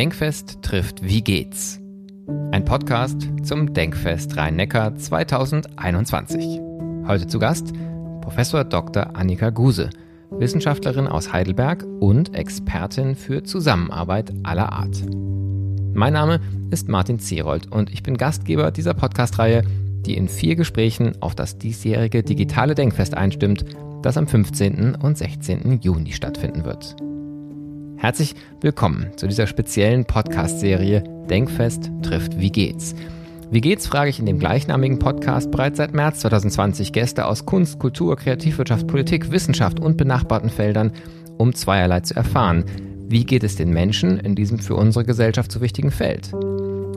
Denkfest trifft Wie geht's? Ein Podcast zum Denkfest Rhein-Neckar 2021. Heute zu Gast Professor Dr. Annika Guse, Wissenschaftlerin aus Heidelberg und Expertin für Zusammenarbeit aller Art. Mein Name ist Martin Zerold und ich bin Gastgeber dieser Podcast-Reihe, die in vier Gesprächen auf das diesjährige digitale Denkfest einstimmt, das am 15. und 16. Juni stattfinden wird. Herzlich willkommen zu dieser speziellen Podcast-Serie Denkfest trifft Wie geht's? Wie geht's, frage ich in dem gleichnamigen Podcast bereits seit März 2020 Gäste aus Kunst, Kultur, Kreativwirtschaft, Politik, Wissenschaft und benachbarten Feldern, um zweierlei zu erfahren. Wie geht es den Menschen in diesem für unsere Gesellschaft so wichtigen Feld?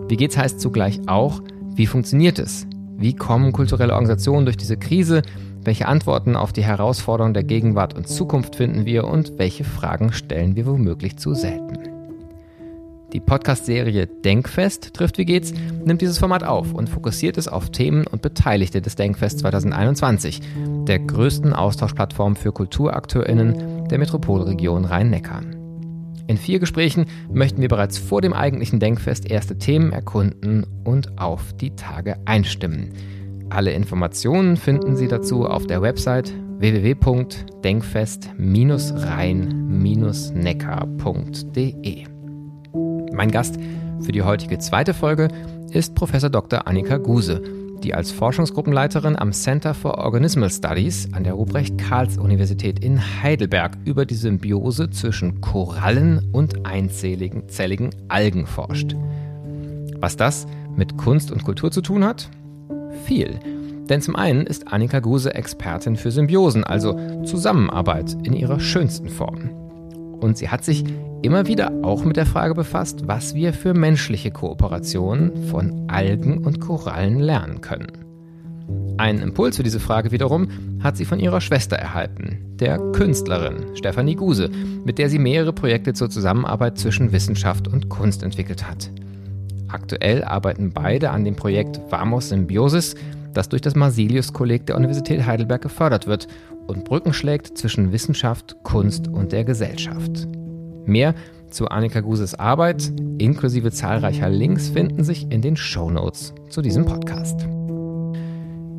Wie geht's heißt zugleich auch, wie funktioniert es? Wie kommen kulturelle Organisationen durch diese Krise? Welche Antworten auf die Herausforderungen der Gegenwart und Zukunft finden wir und welche Fragen stellen wir womöglich zu selten? Die Podcast-Serie Denkfest trifft Wie geht's nimmt dieses Format auf und fokussiert es auf Themen und Beteiligte des Denkfest 2021, der größten Austauschplattform für KulturakteurInnen der Metropolregion Rhein-Neckar. In vier Gesprächen möchten wir bereits vor dem eigentlichen Denkfest erste Themen erkunden und auf die Tage einstimmen. Alle Informationen finden Sie dazu auf der Website www.denkfest-rhein-neckar.de. Mein Gast für die heutige zweite Folge ist Professor Dr. Annika Guse, die als Forschungsgruppenleiterin am Center for Organismal Studies an der Ruprecht-Karls-Universität in Heidelberg über die Symbiose zwischen Korallen und einzelligen zelligen Algen forscht. Was das mit Kunst und Kultur zu tun hat? Viel. Denn zum einen ist Annika Guse Expertin für Symbiosen, also Zusammenarbeit in ihrer schönsten Form. Und sie hat sich immer wieder auch mit der Frage befasst, was wir für menschliche Kooperationen von Algen und Korallen lernen können. Einen Impuls für diese Frage wiederum hat sie von ihrer Schwester erhalten, der Künstlerin Stefanie Guse, mit der sie mehrere Projekte zur Zusammenarbeit zwischen Wissenschaft und Kunst entwickelt hat. Aktuell arbeiten beide an dem Projekt Vamos Symbiosis, das durch das Marsilius-Kolleg der Universität Heidelberg gefördert wird und Brücken schlägt zwischen Wissenschaft, Kunst und der Gesellschaft. Mehr zu Annika Guses Arbeit inklusive zahlreicher Links finden sich in den Show Notes zu diesem Podcast.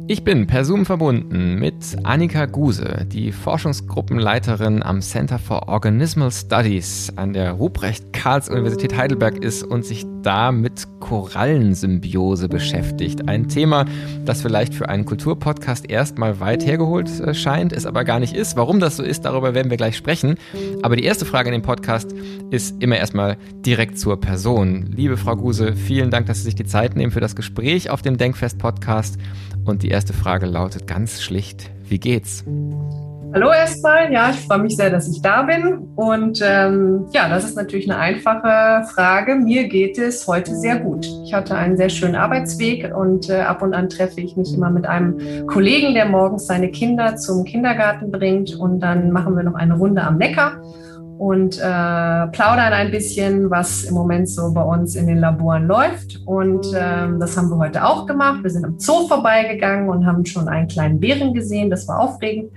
Ich bin per Zoom verbunden mit Annika Guse, die Forschungsgruppenleiterin am Center for Organismal Studies an der Ruprecht-Karls-Universität Heidelberg ist und sich da mit Korallensymbiose beschäftigt. Ein Thema, das vielleicht für einen Kulturpodcast erstmal weit hergeholt äh, scheint, es aber gar nicht ist. Warum das so ist, darüber werden wir gleich sprechen. Aber die erste Frage in dem Podcast ist immer erstmal direkt zur Person. Liebe Frau Guse, vielen Dank, dass Sie sich die Zeit nehmen für das Gespräch auf dem Denkfest-Podcast. Und die erste Frage lautet ganz schlicht, wie geht's? Hallo erstmal, ja, ich freue mich sehr, dass ich da bin. Und ähm, ja, das ist natürlich eine einfache Frage. Mir geht es heute sehr gut. Ich hatte einen sehr schönen Arbeitsweg und äh, ab und an treffe ich mich immer mit einem Kollegen, der morgens seine Kinder zum Kindergarten bringt. Und dann machen wir noch eine Runde am Neckar und äh, plaudern ein bisschen, was im Moment so bei uns in den Laboren läuft. Und ähm, das haben wir heute auch gemacht. Wir sind am Zoo vorbeigegangen und haben schon einen kleinen Bären gesehen. Das war aufregend.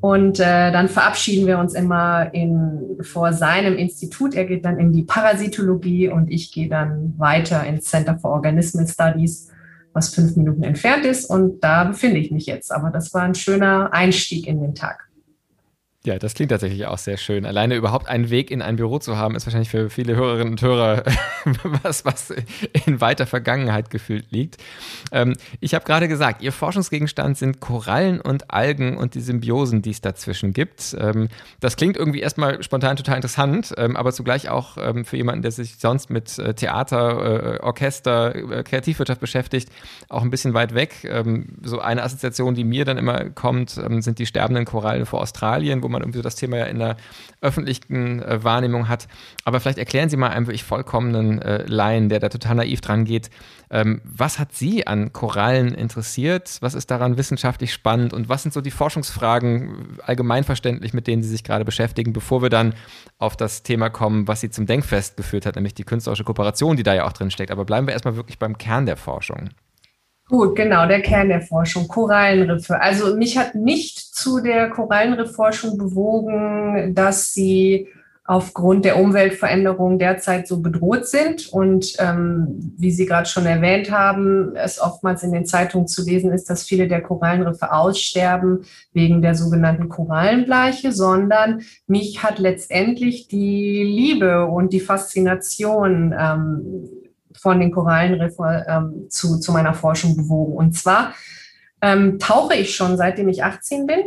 Und äh, dann verabschieden wir uns immer in, vor seinem Institut. Er geht dann in die Parasitologie und ich gehe dann weiter ins Center for Organismal Studies, was fünf Minuten entfernt ist. Und da befinde ich mich jetzt. Aber das war ein schöner Einstieg in den Tag. Ja, das klingt tatsächlich auch sehr schön. Alleine überhaupt einen Weg in ein Büro zu haben, ist wahrscheinlich für viele Hörerinnen und Hörer was, was in weiter Vergangenheit gefühlt liegt. Ähm, ich habe gerade gesagt, Ihr Forschungsgegenstand sind Korallen und Algen und die Symbiosen, die es dazwischen gibt. Ähm, das klingt irgendwie erstmal spontan total interessant, ähm, aber zugleich auch ähm, für jemanden, der sich sonst mit äh, Theater, äh, Orchester, äh, Kreativwirtschaft beschäftigt, auch ein bisschen weit weg. Ähm, so eine Assoziation, die mir dann immer kommt, ähm, sind die sterbenden Korallen vor Australien, wo man irgendwie so das Thema ja in der öffentlichen äh, Wahrnehmung hat. Aber vielleicht erklären Sie mal einem wirklich vollkommenen äh, Laien, der da total naiv dran geht, ähm, was hat Sie an Korallen interessiert? Was ist daran wissenschaftlich spannend? Und was sind so die Forschungsfragen allgemeinverständlich, mit denen Sie sich gerade beschäftigen, bevor wir dann auf das Thema kommen, was Sie zum Denkfest geführt hat, nämlich die künstlerische Kooperation, die da ja auch drin steckt. Aber bleiben wir erstmal wirklich beim Kern der Forschung. Gut, genau, der Kern der Forschung, Korallenriffe. Also mich hat nicht zu der Korallenriffforschung bewogen, dass sie aufgrund der Umweltveränderung derzeit so bedroht sind. Und ähm, wie Sie gerade schon erwähnt haben, es oftmals in den Zeitungen zu lesen ist, dass viele der Korallenriffe aussterben wegen der sogenannten Korallenbleiche, sondern mich hat letztendlich die Liebe und die Faszination ähm, von den Korallenriffen ähm, zu, zu meiner Forschung bewogen. Und zwar ähm, tauche ich schon seitdem ich 18 bin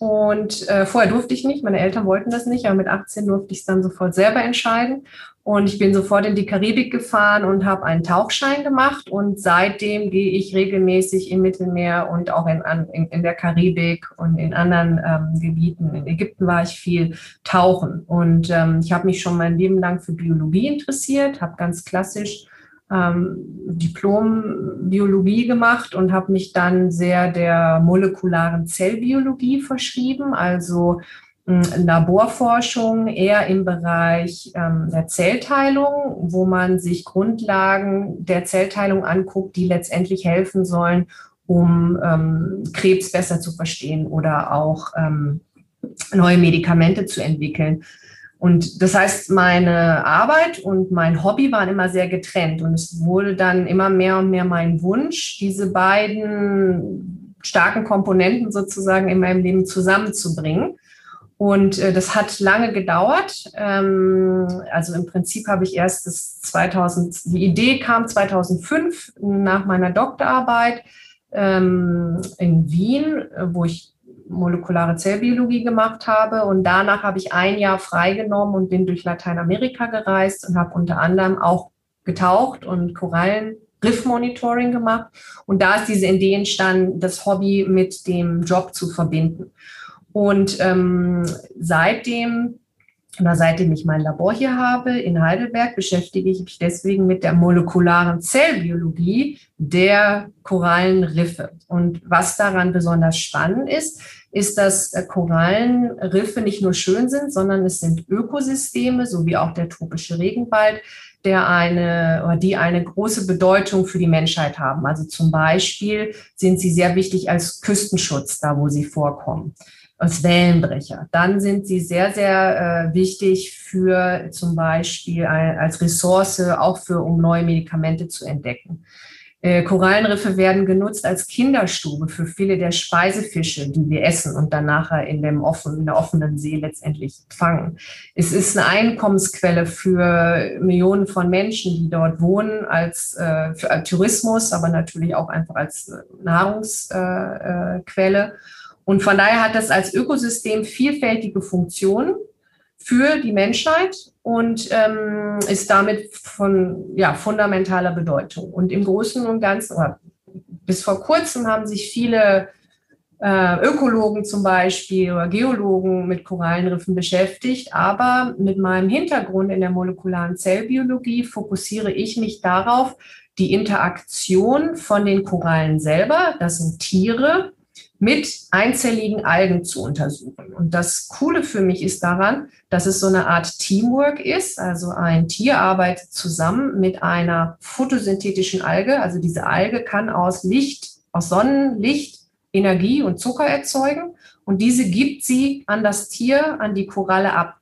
und äh, vorher durfte ich nicht, meine Eltern wollten das nicht, aber mit 18 durfte ich es dann sofort selber entscheiden. Und ich bin sofort in die Karibik gefahren und habe einen Tauchschein gemacht. Und seitdem gehe ich regelmäßig im Mittelmeer und auch in, in, in der Karibik und in anderen ähm, Gebieten. In Ägypten war ich viel tauchen. Und ähm, ich habe mich schon mein Leben lang für Biologie interessiert, habe ganz klassisch ähm, Diplom-Biologie gemacht und habe mich dann sehr der molekularen Zellbiologie verschrieben, also äh, Laborforschung eher im Bereich ähm, der Zellteilung, wo man sich Grundlagen der Zellteilung anguckt, die letztendlich helfen sollen, um ähm, Krebs besser zu verstehen oder auch ähm, neue Medikamente zu entwickeln. Und das heißt, meine Arbeit und mein Hobby waren immer sehr getrennt. Und es wurde dann immer mehr und mehr mein Wunsch, diese beiden starken Komponenten sozusagen in meinem Leben zusammenzubringen. Und äh, das hat lange gedauert. Ähm, also im Prinzip habe ich erst das 2000, die Idee kam 2005 nach meiner Doktorarbeit ähm, in Wien, wo ich molekulare Zellbiologie gemacht habe. Und danach habe ich ein Jahr freigenommen und bin durch Lateinamerika gereist und habe unter anderem auch getaucht und Korallen Riff-Monitoring gemacht. Und da ist diese Idee entstanden, das Hobby mit dem Job zu verbinden. Und ähm, seitdem oder seitdem ich mein Labor hier habe in Heidelberg, beschäftige ich mich deswegen mit der molekularen Zellbiologie der Korallenriffe. Und was daran besonders spannend ist, ist, dass äh, Korallenriffe nicht nur schön sind, sondern es sind Ökosysteme, so wie auch der tropische Regenwald, der eine oder die eine große Bedeutung für die Menschheit haben. Also zum Beispiel sind sie sehr wichtig als Küstenschutz, da wo sie vorkommen, als Wellenbrecher. Dann sind sie sehr, sehr äh, wichtig für zum Beispiel als Ressource, auch für, um neue Medikamente zu entdecken. Äh, Korallenriffe werden genutzt als Kinderstube für viele der Speisefische, die wir essen und dann nachher in, dem offen, in der offenen See letztendlich fangen. Es ist eine Einkommensquelle für Millionen von Menschen, die dort wohnen, als äh, für Tourismus, aber natürlich auch einfach als äh, Nahrungsquelle. Äh, und von daher hat das als Ökosystem vielfältige Funktionen für die Menschheit und ähm, ist damit von ja, fundamentaler Bedeutung. Und im Großen und Ganzen, oder bis vor kurzem haben sich viele äh, Ökologen zum Beispiel oder Geologen mit Korallenriffen beschäftigt, aber mit meinem Hintergrund in der molekularen Zellbiologie fokussiere ich mich darauf, die Interaktion von den Korallen selber, das sind Tiere, mit einzelligen Algen zu untersuchen. Und das Coole für mich ist daran, dass es so eine Art Teamwork ist. Also ein Tier arbeitet zusammen mit einer photosyntetischen Alge. Also diese Alge kann aus Licht, aus Sonnenlicht Energie und Zucker erzeugen. Und diese gibt sie an das Tier, an die Koralle ab.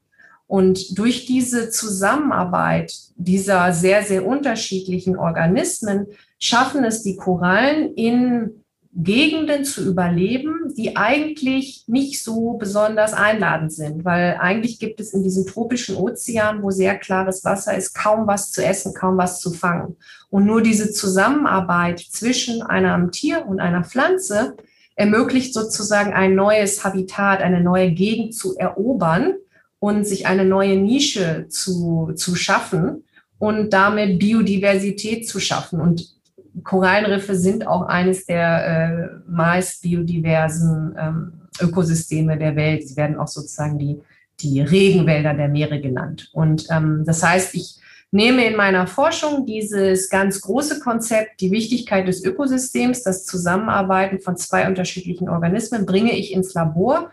Und durch diese Zusammenarbeit dieser sehr, sehr unterschiedlichen Organismen schaffen es die Korallen in Gegenden zu überleben, die eigentlich nicht so besonders einladend sind, weil eigentlich gibt es in diesem tropischen Ozean, wo sehr klares Wasser ist, kaum was zu essen, kaum was zu fangen. Und nur diese Zusammenarbeit zwischen einem Tier und einer Pflanze ermöglicht sozusagen ein neues Habitat, eine neue Gegend zu erobern und sich eine neue Nische zu, zu schaffen und damit Biodiversität zu schaffen. Und Korallenriffe sind auch eines der äh, meist biodiversen ähm, Ökosysteme der Welt. Sie werden auch sozusagen die, die Regenwälder der Meere genannt. Und ähm, das heißt, ich nehme in meiner Forschung dieses ganz große Konzept, die Wichtigkeit des Ökosystems, das Zusammenarbeiten von zwei unterschiedlichen Organismen, bringe ich ins Labor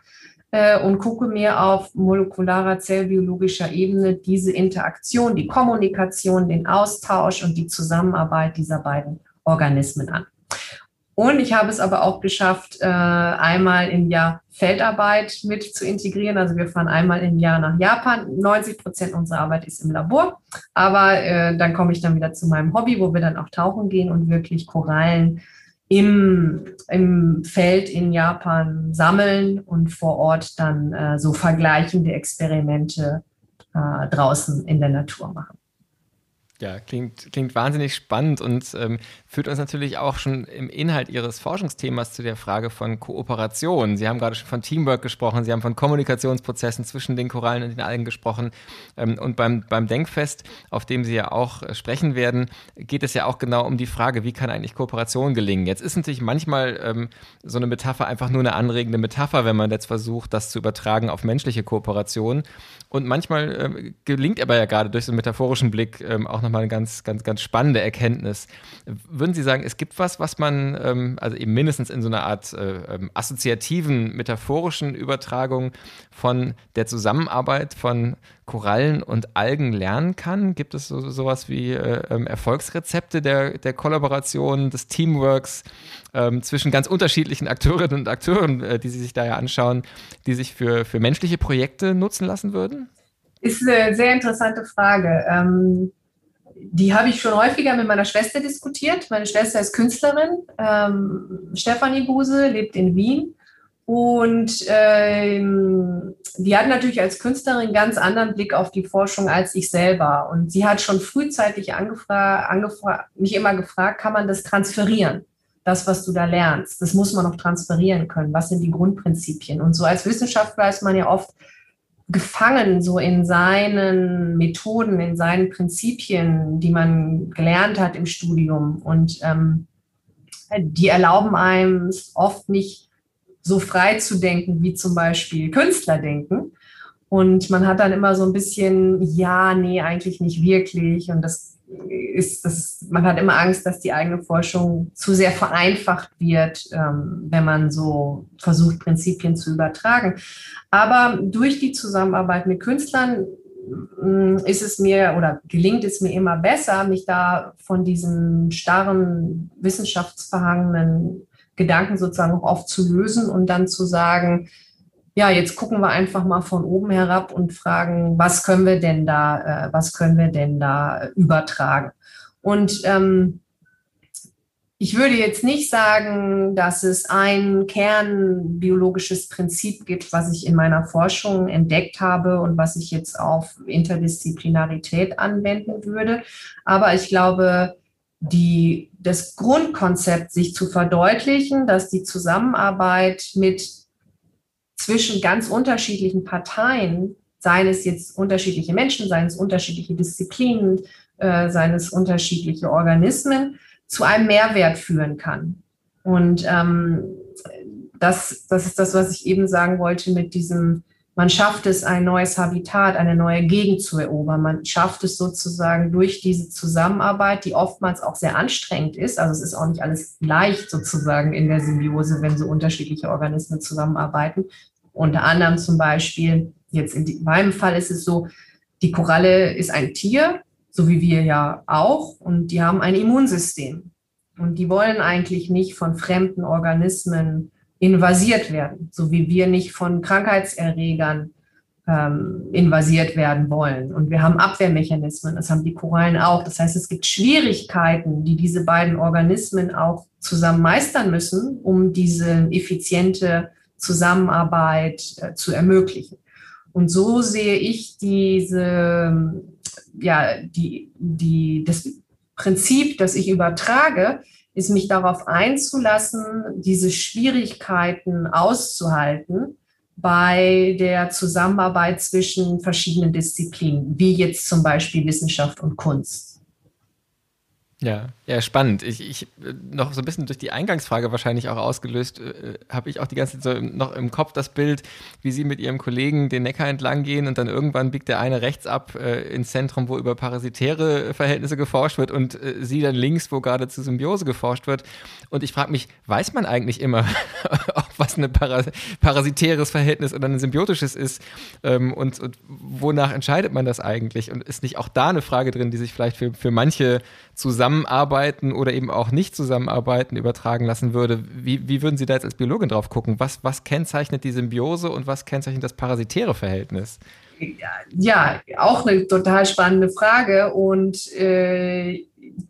äh, und gucke mir auf molekularer zellbiologischer Ebene diese Interaktion, die Kommunikation, den Austausch und die Zusammenarbeit dieser beiden Organismen an. Und ich habe es aber auch geschafft, äh, einmal im Jahr Feldarbeit mit zu integrieren. Also wir fahren einmal im Jahr nach Japan. 90 Prozent unserer Arbeit ist im Labor. Aber äh, dann komme ich dann wieder zu meinem Hobby, wo wir dann auch tauchen gehen und wirklich Korallen im, im Feld in Japan sammeln und vor Ort dann äh, so vergleichende Experimente draußen in der Natur machen. Ja, klingt, klingt wahnsinnig spannend und ähm, führt uns natürlich auch schon im Inhalt Ihres Forschungsthemas zu der Frage von Kooperation. Sie haben gerade schon von Teamwork gesprochen, Sie haben von Kommunikationsprozessen zwischen den Korallen und den Algen gesprochen. Ähm, und beim, beim Denkfest, auf dem Sie ja auch äh, sprechen werden, geht es ja auch genau um die Frage, wie kann eigentlich Kooperation gelingen? Jetzt ist natürlich manchmal ähm, so eine Metapher einfach nur eine anregende Metapher, wenn man jetzt versucht, das zu übertragen auf menschliche Kooperation. Und manchmal äh, gelingt aber ja gerade durch so einen metaphorischen Blick ähm, auch nochmal eine ganz, ganz, ganz spannende Erkenntnis. Würden Sie sagen, es gibt was, was man, ähm, also eben mindestens in so einer Art äh, ähm, assoziativen, metaphorischen Übertragung von der Zusammenarbeit von Korallen und Algen lernen kann? Gibt es so, sowas wie äh, ähm, Erfolgsrezepte der, der Kollaboration, des Teamworks ähm, zwischen ganz unterschiedlichen Akteurinnen und Akteuren, äh, die Sie sich da ja anschauen, die sich für, für menschliche Projekte nutzen lassen würden? Ist eine sehr interessante Frage. Ähm, die habe ich schon häufiger mit meiner Schwester diskutiert. Meine Schwester ist Künstlerin. Ähm, Stefanie Buse lebt in Wien. Und ähm, die hat natürlich als Künstlerin ganz anderen Blick auf die Forschung als ich selber. Und sie hat schon frühzeitig mich immer gefragt, kann man das transferieren? Das, was du da lernst, das muss man noch transferieren können. Was sind die Grundprinzipien? Und so als Wissenschaftler ist man ja oft gefangen so in seinen Methoden, in seinen Prinzipien, die man gelernt hat im Studium. Und ähm, die erlauben einem oft nicht so frei zu denken, wie zum Beispiel Künstler denken. Und man hat dann immer so ein bisschen, ja, nee, eigentlich nicht wirklich. Und das ist, das, man hat immer Angst, dass die eigene Forschung zu sehr vereinfacht wird, ähm, wenn man so versucht, Prinzipien zu übertragen. Aber durch die Zusammenarbeit mit Künstlern mm, ist es mir oder gelingt es mir immer besser, mich da von diesen starren, wissenschaftsverhangenen Gedanken sozusagen auch oft zu lösen und dann zu sagen, ja, jetzt gucken wir einfach mal von oben herab und fragen, was können wir denn da, äh, was können wir denn da übertragen? Und ähm, ich würde jetzt nicht sagen, dass es ein kernbiologisches Prinzip gibt, was ich in meiner Forschung entdeckt habe und was ich jetzt auf Interdisziplinarität anwenden würde. Aber ich glaube, die, das Grundkonzept, sich zu verdeutlichen, dass die Zusammenarbeit mit zwischen ganz unterschiedlichen Parteien, seien es jetzt unterschiedliche Menschen, seien es unterschiedliche Disziplinen, äh, seien es unterschiedliche Organismen, zu einem Mehrwert führen kann. Und ähm, das, das ist das, was ich eben sagen wollte mit diesem, man schafft es, ein neues Habitat, eine neue Gegend zu erobern. Man schafft es sozusagen durch diese Zusammenarbeit, die oftmals auch sehr anstrengend ist. Also es ist auch nicht alles leicht sozusagen in der Symbiose, wenn so unterschiedliche Organismen zusammenarbeiten. Unter anderem zum Beispiel, jetzt in meinem Fall ist es so, die Koralle ist ein Tier, so wie wir ja auch, und die haben ein Immunsystem. Und die wollen eigentlich nicht von fremden Organismen invasiert werden, so wie wir nicht von Krankheitserregern ähm, invasiert werden wollen. Und wir haben Abwehrmechanismen, das haben die Korallen auch. Das heißt, es gibt Schwierigkeiten, die diese beiden Organismen auch zusammen meistern müssen, um diese effiziente Zusammenarbeit äh, zu ermöglichen. Und so sehe ich diese, ja, die, die, das Prinzip, das ich übertrage, ist mich darauf einzulassen, diese Schwierigkeiten auszuhalten bei der Zusammenarbeit zwischen verschiedenen Disziplinen, wie jetzt zum Beispiel Wissenschaft und Kunst. Ja, ja, spannend. Ich, ich noch so ein bisschen durch die Eingangsfrage wahrscheinlich auch ausgelöst, äh, habe ich auch die ganze Zeit so noch im Kopf das Bild, wie Sie mit Ihrem Kollegen den Neckar entlang gehen und dann irgendwann biegt der eine rechts ab äh, ins Zentrum, wo über parasitäre Verhältnisse geforscht wird und äh, Sie dann links, wo gerade zu Symbiose geforscht wird. Und ich frage mich, weiß man eigentlich immer, was ein Paras parasitäres Verhältnis oder ein symbiotisches ist ähm, und, und wonach entscheidet man das eigentlich? Und ist nicht auch da eine Frage drin, die sich vielleicht für, für manche zusammenarbeiten oder eben auch nicht zusammenarbeiten übertragen lassen würde, wie, wie würden Sie da jetzt als Biologin drauf gucken? Was, was kennzeichnet die Symbiose und was kennzeichnet das parasitäre Verhältnis? Ja, auch eine total spannende Frage und äh,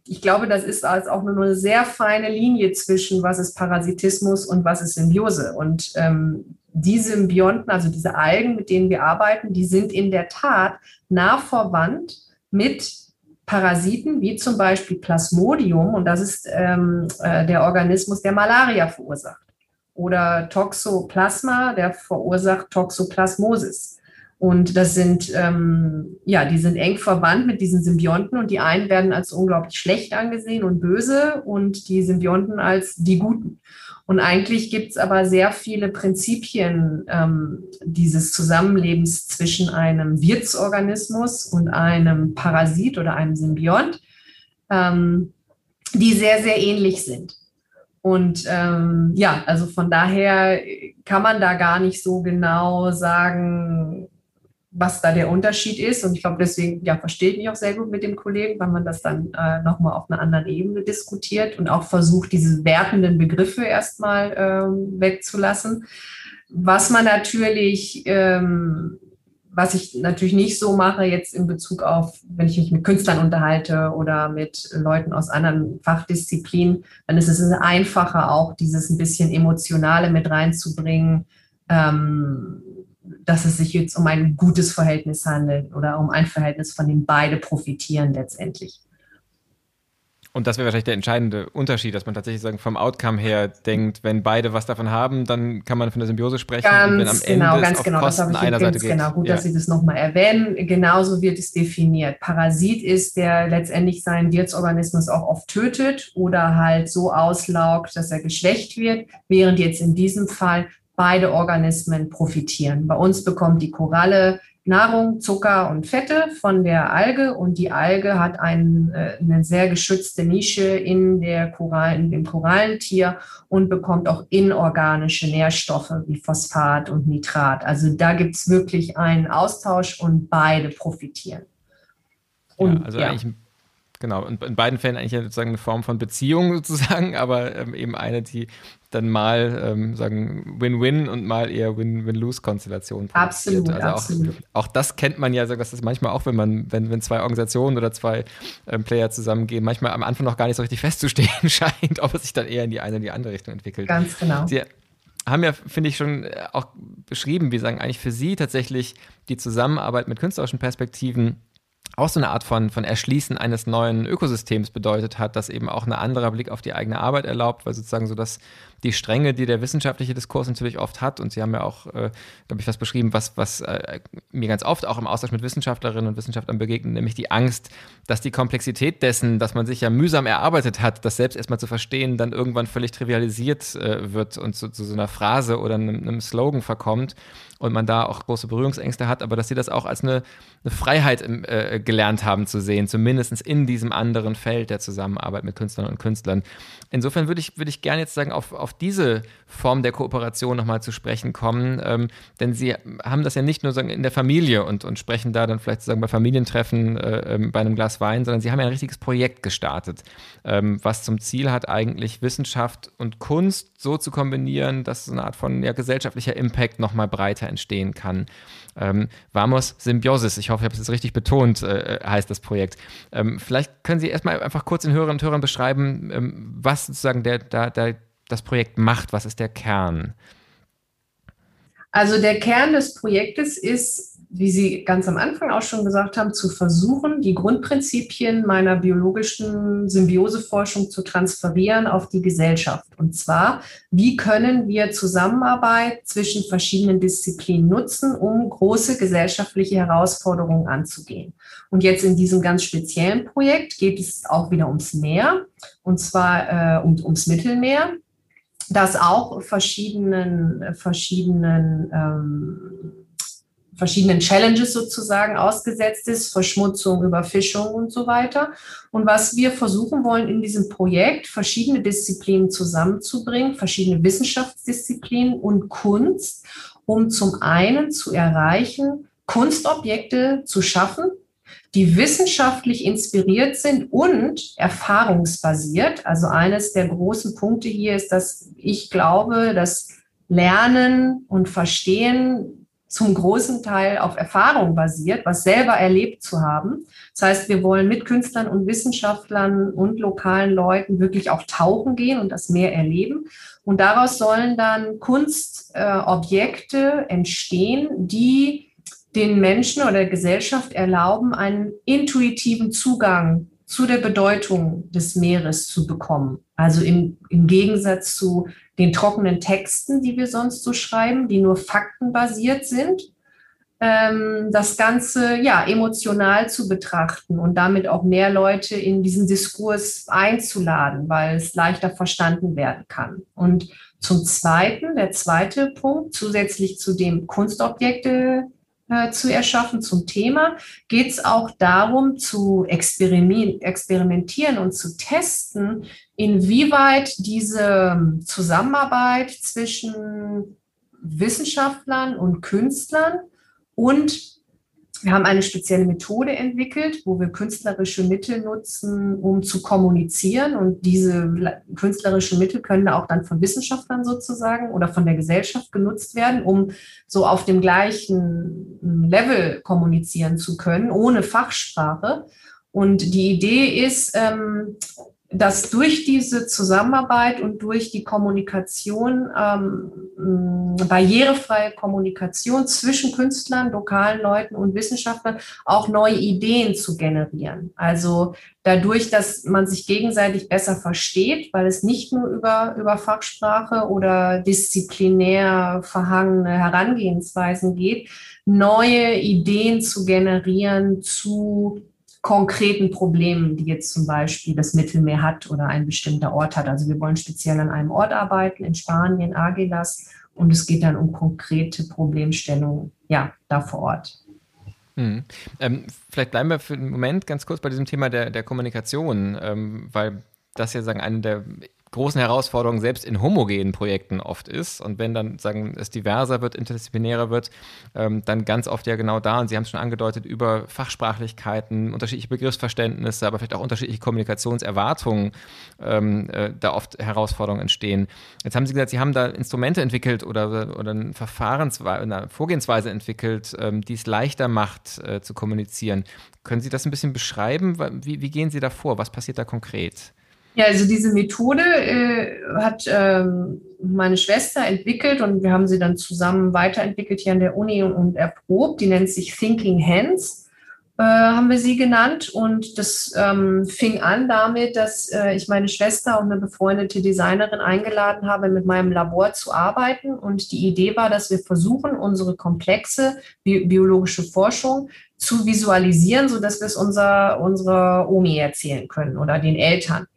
ich glaube, das ist also auch nur eine sehr feine Linie zwischen, was ist Parasitismus und was ist Symbiose. Und ähm, die Symbionten, also diese Algen, mit denen wir arbeiten, die sind in der Tat nah verwandt mit Parasiten wie zum Beispiel Plasmodium, und das ist ähm, äh, der Organismus, der Malaria verursacht, oder Toxoplasma, der verursacht Toxoplasmosis. Und das sind, ähm, ja, die sind eng verwandt mit diesen Symbionten und die einen werden als unglaublich schlecht angesehen und böse und die Symbionten als die Guten. Und eigentlich gibt es aber sehr viele Prinzipien ähm, dieses Zusammenlebens zwischen einem Wirtsorganismus und einem Parasit oder einem Symbiont, ähm, die sehr, sehr ähnlich sind. Und ähm, ja, also von daher kann man da gar nicht so genau sagen, was da der Unterschied ist. Und ich glaube, deswegen ja, verstehe ich mich auch sehr gut mit dem Kollegen, weil man das dann äh, nochmal auf einer anderen Ebene diskutiert und auch versucht, diese wertenden Begriffe erstmal ähm, wegzulassen. Was man natürlich, ähm, was ich natürlich nicht so mache jetzt in Bezug auf, wenn ich mich mit Künstlern unterhalte oder mit Leuten aus anderen Fachdisziplinen, dann ist es einfacher auch dieses ein bisschen Emotionale mit reinzubringen. Ähm, dass es sich jetzt um ein gutes Verhältnis handelt oder um ein Verhältnis, von dem beide profitieren letztendlich. Und das wäre wahrscheinlich der entscheidende Unterschied, dass man tatsächlich sagen, vom Outcome her denkt, wenn beide was davon haben, dann kann man von der Symbiose sprechen. Ganz und wenn am genau, Ende ganz genau. Kosten das habe ich einer Seite genau. Gut, ja. dass Sie das nochmal erwähnen. Genauso wird es definiert. Parasit ist, der letztendlich seinen Wirtsorganismus auch oft tötet oder halt so auslaugt, dass er geschwächt wird, während jetzt in diesem Fall beide Organismen profitieren. Bei uns bekommt die Koralle Nahrung, Zucker und Fette von der Alge und die Alge hat ein, äh, eine sehr geschützte Nische in, der Korallen, in dem Korallentier und bekommt auch inorganische Nährstoffe wie Phosphat und Nitrat. Also da gibt es wirklich einen Austausch und beide profitieren. Und, ja, also ja. eigentlich genau. Und in beiden Fällen eigentlich sozusagen eine Form von Beziehung sozusagen, aber ähm, eben eine, die dann mal ähm, sagen Win-Win und mal eher Win-Win-Lose-Konstellation Absolut, also absolut. Auch, auch, das kennt man ja, das ist manchmal auch, wenn man, wenn, wenn zwei Organisationen oder zwei ähm, Player zusammengehen, manchmal am Anfang noch gar nicht so richtig festzustehen scheint, ob es sich dann eher in die eine oder die andere Richtung entwickelt. Ganz genau. Sie haben ja, finde ich, schon äh, auch beschrieben, wie sagen eigentlich für Sie tatsächlich die Zusammenarbeit mit künstlerischen Perspektiven auch so eine Art von, von Erschließen eines neuen Ökosystems bedeutet hat, das eben auch ein anderer Blick auf die eigene Arbeit erlaubt, weil sozusagen so das die Stränge, die der wissenschaftliche Diskurs natürlich oft hat. Und Sie haben ja auch, äh, glaube ich, was beschrieben, was, was äh, mir ganz oft auch im Austausch mit Wissenschaftlerinnen und Wissenschaftlern begegnet, nämlich die Angst, dass die Komplexität dessen, dass man sich ja mühsam erarbeitet hat, das selbst erstmal zu verstehen, dann irgendwann völlig trivialisiert äh, wird und zu, zu, so einer Phrase oder einem, einem Slogan verkommt und man da auch große Berührungsängste hat, aber dass sie das auch als eine, eine Freiheit äh, gelernt haben zu sehen, zumindest in diesem anderen Feld der Zusammenarbeit mit Künstlern und Künstlern. Insofern würde ich, würde ich gerne jetzt sagen, auf, auf diese Form der Kooperation nochmal zu sprechen kommen, ähm, denn Sie haben das ja nicht nur sagen, in der Familie und, und sprechen da dann vielleicht sagen bei Familientreffen äh, äh, bei einem Glas Wein, sondern Sie haben ja ein richtiges Projekt gestartet, ähm, was zum Ziel hat, eigentlich Wissenschaft und Kunst so zu kombinieren, dass so eine Art von ja, gesellschaftlicher Impact nochmal breiter entstehen kann. Ähm, Vamos Symbiosis, ich hoffe, ich habe es jetzt richtig betont, äh, heißt das Projekt. Ähm, vielleicht können Sie erstmal einfach kurz den Hörerinnen und Hörern beschreiben, ähm, was sozusagen der, der, der, das Projekt macht, was ist der Kern? Also der Kern des Projektes ist wie Sie ganz am Anfang auch schon gesagt haben, zu versuchen, die Grundprinzipien meiner biologischen Symbioseforschung zu transferieren auf die Gesellschaft. Und zwar, wie können wir Zusammenarbeit zwischen verschiedenen Disziplinen nutzen, um große gesellschaftliche Herausforderungen anzugehen. Und jetzt in diesem ganz speziellen Projekt geht es auch wieder ums Meer, und zwar äh, um, ums Mittelmeer das auch verschiedenen, verschiedenen ähm, verschiedenen Challenges sozusagen ausgesetzt ist, Verschmutzung, Überfischung und so weiter. Und was wir versuchen wollen in diesem Projekt, verschiedene Disziplinen zusammenzubringen, verschiedene Wissenschaftsdisziplinen und Kunst, um zum einen zu erreichen, Kunstobjekte zu schaffen, die wissenschaftlich inspiriert sind und erfahrungsbasiert. Also eines der großen Punkte hier ist, dass ich glaube, dass Lernen und Verstehen zum großen Teil auf Erfahrung basiert, was selber erlebt zu haben. Das heißt, wir wollen mit Künstlern und Wissenschaftlern und lokalen Leuten wirklich auch tauchen gehen und das mehr erleben. Und daraus sollen dann Kunstobjekte äh, entstehen, die den Menschen oder der Gesellschaft erlauben, einen intuitiven Zugang zu der Bedeutung des Meeres zu bekommen. Also im, im Gegensatz zu den trockenen Texten, die wir sonst so schreiben, die nur faktenbasiert sind, ähm, das Ganze ja emotional zu betrachten und damit auch mehr Leute in diesen Diskurs einzuladen, weil es leichter verstanden werden kann. Und zum Zweiten, der zweite Punkt, zusätzlich zu dem Kunstobjekte äh, zu erschaffen. Zum Thema, geht es auch darum, zu experimentieren und zu testen, inwieweit diese Zusammenarbeit zwischen Wissenschaftlern und Künstlern und wir haben eine spezielle Methode entwickelt, wo wir künstlerische Mittel nutzen, um zu kommunizieren. Und diese künstlerischen Mittel können auch dann von Wissenschaftlern sozusagen oder von der Gesellschaft genutzt werden, um so auf dem gleichen Level kommunizieren zu können, ohne Fachsprache. Und die Idee ist, ähm, dass durch diese Zusammenarbeit und durch die Kommunikation, ähm, barrierefreie Kommunikation zwischen Künstlern, lokalen Leuten und Wissenschaftlern auch neue Ideen zu generieren. Also dadurch, dass man sich gegenseitig besser versteht, weil es nicht nur über, über Fachsprache oder disziplinär verhangene Herangehensweisen geht, neue Ideen zu generieren zu konkreten Problemen, die jetzt zum Beispiel das Mittelmeer hat oder ein bestimmter Ort hat. Also wir wollen speziell an einem Ort arbeiten, in Spanien, Agilas, und es geht dann um konkrete Problemstellungen, ja, da vor Ort. Hm. Ähm, vielleicht bleiben wir für einen Moment ganz kurz bei diesem Thema der, der Kommunikation, ähm, weil das ja sagen eine der großen Herausforderung selbst in homogenen Projekten oft ist. Und wenn dann sagen, es diverser wird, interdisziplinärer wird, ähm, dann ganz oft ja genau da, und Sie haben es schon angedeutet, über Fachsprachlichkeiten, unterschiedliche Begriffsverständnisse, aber vielleicht auch unterschiedliche Kommunikationserwartungen ähm, äh, da oft Herausforderungen entstehen. Jetzt haben Sie gesagt, Sie haben da Instrumente entwickelt oder, oder eine Verfahrensweise, eine Vorgehensweise entwickelt, ähm, die es leichter macht äh, zu kommunizieren. Können Sie das ein bisschen beschreiben? Wie, wie gehen Sie da vor? Was passiert da konkret? Ja, also diese Methode äh, hat ähm, meine Schwester entwickelt und wir haben sie dann zusammen weiterentwickelt hier an der Uni und, und erprobt. Die nennt sich Thinking Hands, äh, haben wir sie genannt. Und das ähm, fing an damit, dass äh, ich meine Schwester und eine befreundete Designerin eingeladen habe, mit meinem Labor zu arbeiten. Und die Idee war, dass wir versuchen, unsere komplexe bi biologische Forschung zu visualisieren, sodass wir es unser, unserer Omi erzählen können oder den Eltern.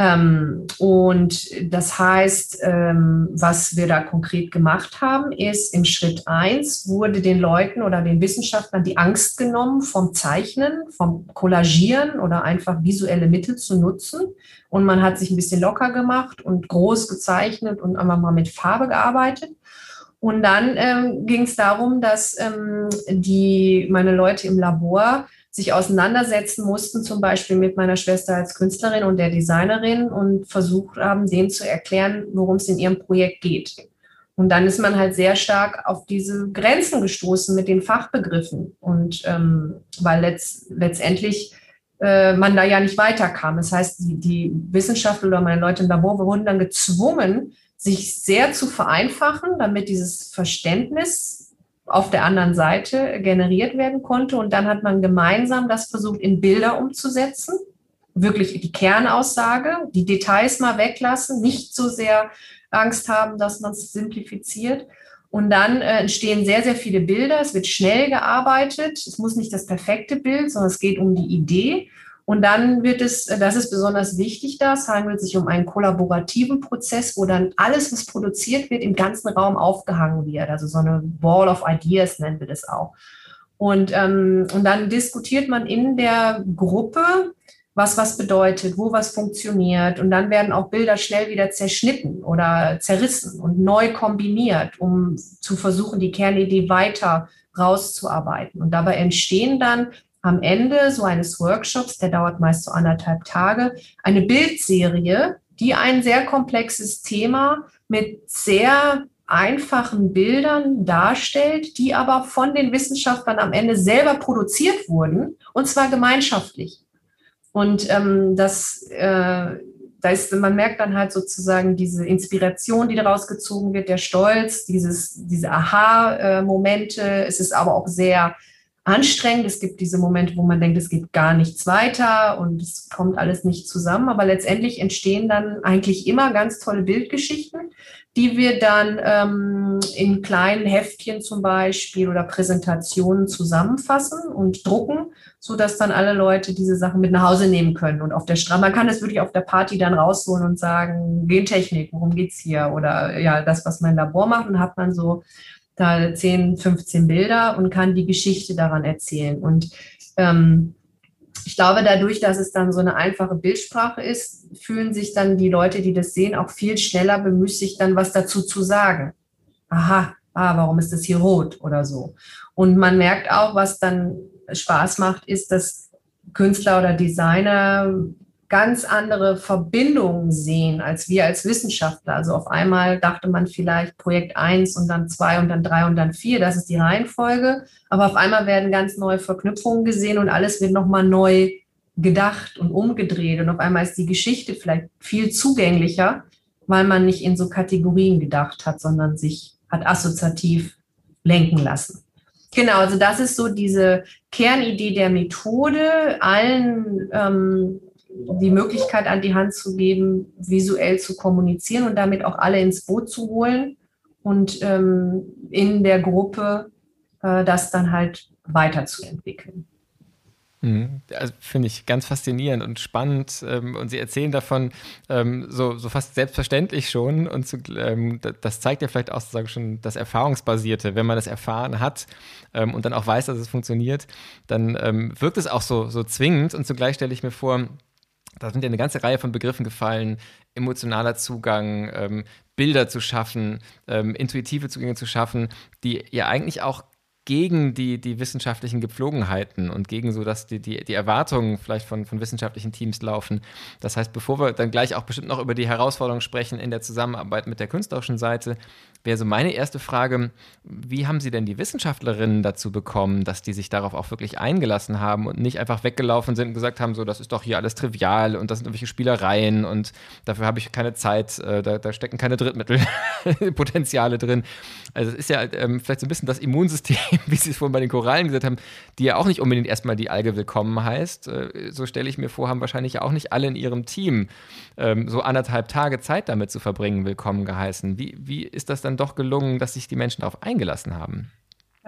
Ähm, und das heißt, ähm, was wir da konkret gemacht haben, ist im Schritt eins wurde den Leuten oder den Wissenschaftlern die Angst genommen vom Zeichnen, vom Kollagieren oder einfach visuelle Mittel zu nutzen. Und man hat sich ein bisschen locker gemacht und groß gezeichnet und einfach mal mit Farbe gearbeitet. Und dann ähm, ging es darum, dass ähm, die, meine Leute im Labor sich auseinandersetzen mussten, zum Beispiel mit meiner Schwester als Künstlerin und der Designerin und versucht haben, denen zu erklären, worum es in ihrem Projekt geht. Und dann ist man halt sehr stark auf diese Grenzen gestoßen mit den Fachbegriffen. Und ähm, weil letzt, letztendlich äh, man da ja nicht weiterkam. Das heißt, die, die Wissenschaftler oder meine Leute im Labor wurden dann gezwungen, sich sehr zu vereinfachen, damit dieses Verständnis auf der anderen Seite generiert werden konnte. Und dann hat man gemeinsam das versucht, in Bilder umzusetzen. Wirklich die Kernaussage, die Details mal weglassen, nicht so sehr Angst haben, dass man es simplifiziert. Und dann äh, entstehen sehr, sehr viele Bilder. Es wird schnell gearbeitet. Es muss nicht das perfekte Bild, sondern es geht um die Idee. Und dann wird es, das ist besonders wichtig, das handelt sich um einen kollaborativen Prozess, wo dann alles, was produziert wird, im ganzen Raum aufgehangen wird. Also so eine Wall of Ideas nennen wir das auch. Und, ähm, und dann diskutiert man in der Gruppe, was was bedeutet, wo was funktioniert. Und dann werden auch Bilder schnell wieder zerschnitten oder zerrissen und neu kombiniert, um zu versuchen, die Kernidee weiter rauszuarbeiten. Und dabei entstehen dann am Ende so eines Workshops, der dauert meist so anderthalb Tage, eine Bildserie, die ein sehr komplexes Thema mit sehr einfachen Bildern darstellt, die aber von den Wissenschaftlern am Ende selber produziert wurden, und zwar gemeinschaftlich. Und ähm, das, äh, da ist, man merkt dann halt sozusagen diese Inspiration, die daraus gezogen wird, der Stolz, dieses, diese Aha-Momente. Es ist aber auch sehr anstrengend. Es gibt diese Momente, wo man denkt, es geht gar nichts weiter und es kommt alles nicht zusammen. Aber letztendlich entstehen dann eigentlich immer ganz tolle Bildgeschichten, die wir dann ähm, in kleinen Heftchen zum Beispiel oder Präsentationen zusammenfassen und drucken, so dass dann alle Leute diese Sachen mit nach Hause nehmen können. Und auf der Straße, man kann es wirklich auf der Party dann rausholen und sagen, Gentechnik, worum geht's hier? Oder ja, das, was mein Labor macht, und hat man so da 10, 15 Bilder und kann die Geschichte daran erzählen. Und ähm, ich glaube, dadurch, dass es dann so eine einfache Bildsprache ist, fühlen sich dann die Leute, die das sehen, auch viel schneller bemüßigt, dann was dazu zu sagen. Aha, ah, warum ist das hier rot oder so? Und man merkt auch, was dann Spaß macht, ist, dass Künstler oder Designer ganz andere Verbindungen sehen als wir als Wissenschaftler. Also auf einmal dachte man vielleicht Projekt 1 und dann 2 und dann 3 und dann 4, das ist die Reihenfolge. Aber auf einmal werden ganz neue Verknüpfungen gesehen und alles wird nochmal neu gedacht und umgedreht. Und auf einmal ist die Geschichte vielleicht viel zugänglicher, weil man nicht in so Kategorien gedacht hat, sondern sich hat assoziativ lenken lassen. Genau, also das ist so diese Kernidee der Methode, allen ähm, die Möglichkeit an die Hand zu geben, visuell zu kommunizieren und damit auch alle ins Boot zu holen und ähm, in der Gruppe äh, das dann halt weiterzuentwickeln. Mhm. Also, Finde ich ganz faszinierend und spannend. Ähm, und Sie erzählen davon ähm, so, so fast selbstverständlich schon. Und zu, ähm, das zeigt ja vielleicht auch sozusagen schon das Erfahrungsbasierte. Wenn man das erfahren hat und dann auch weiß, dass es funktioniert, dann wirkt es auch so, so zwingend. Und zugleich stelle ich mir vor, da sind ja eine ganze Reihe von Begriffen gefallen, emotionaler Zugang, ähm, Bilder zu schaffen, ähm, intuitive Zugänge zu schaffen, die ja eigentlich auch gegen die, die wissenschaftlichen Gepflogenheiten und gegen so, dass die, die, die Erwartungen vielleicht von, von wissenschaftlichen Teams laufen. Das heißt, bevor wir dann gleich auch bestimmt noch über die Herausforderungen sprechen in der Zusammenarbeit mit der künstlerischen Seite, wäre so meine erste Frage, wie haben Sie denn die Wissenschaftlerinnen dazu bekommen, dass die sich darauf auch wirklich eingelassen haben und nicht einfach weggelaufen sind und gesagt haben, so, das ist doch hier alles trivial und das sind irgendwelche Spielereien und dafür habe ich keine Zeit, äh, da, da, stecken keine Drittmittelpotenziale drin. Also es ist ja ähm, vielleicht so ein bisschen das Immunsystem, wie Sie es vorhin bei den Korallen gesagt haben, die ja auch nicht unbedingt erstmal die Alge willkommen heißt. Äh, so stelle ich mir vor, haben wahrscheinlich auch nicht alle in ihrem Team ähm, so anderthalb Tage Zeit damit zu verbringen, willkommen geheißen. Wie, wie ist das dann doch gelungen, dass sich die Menschen darauf eingelassen haben?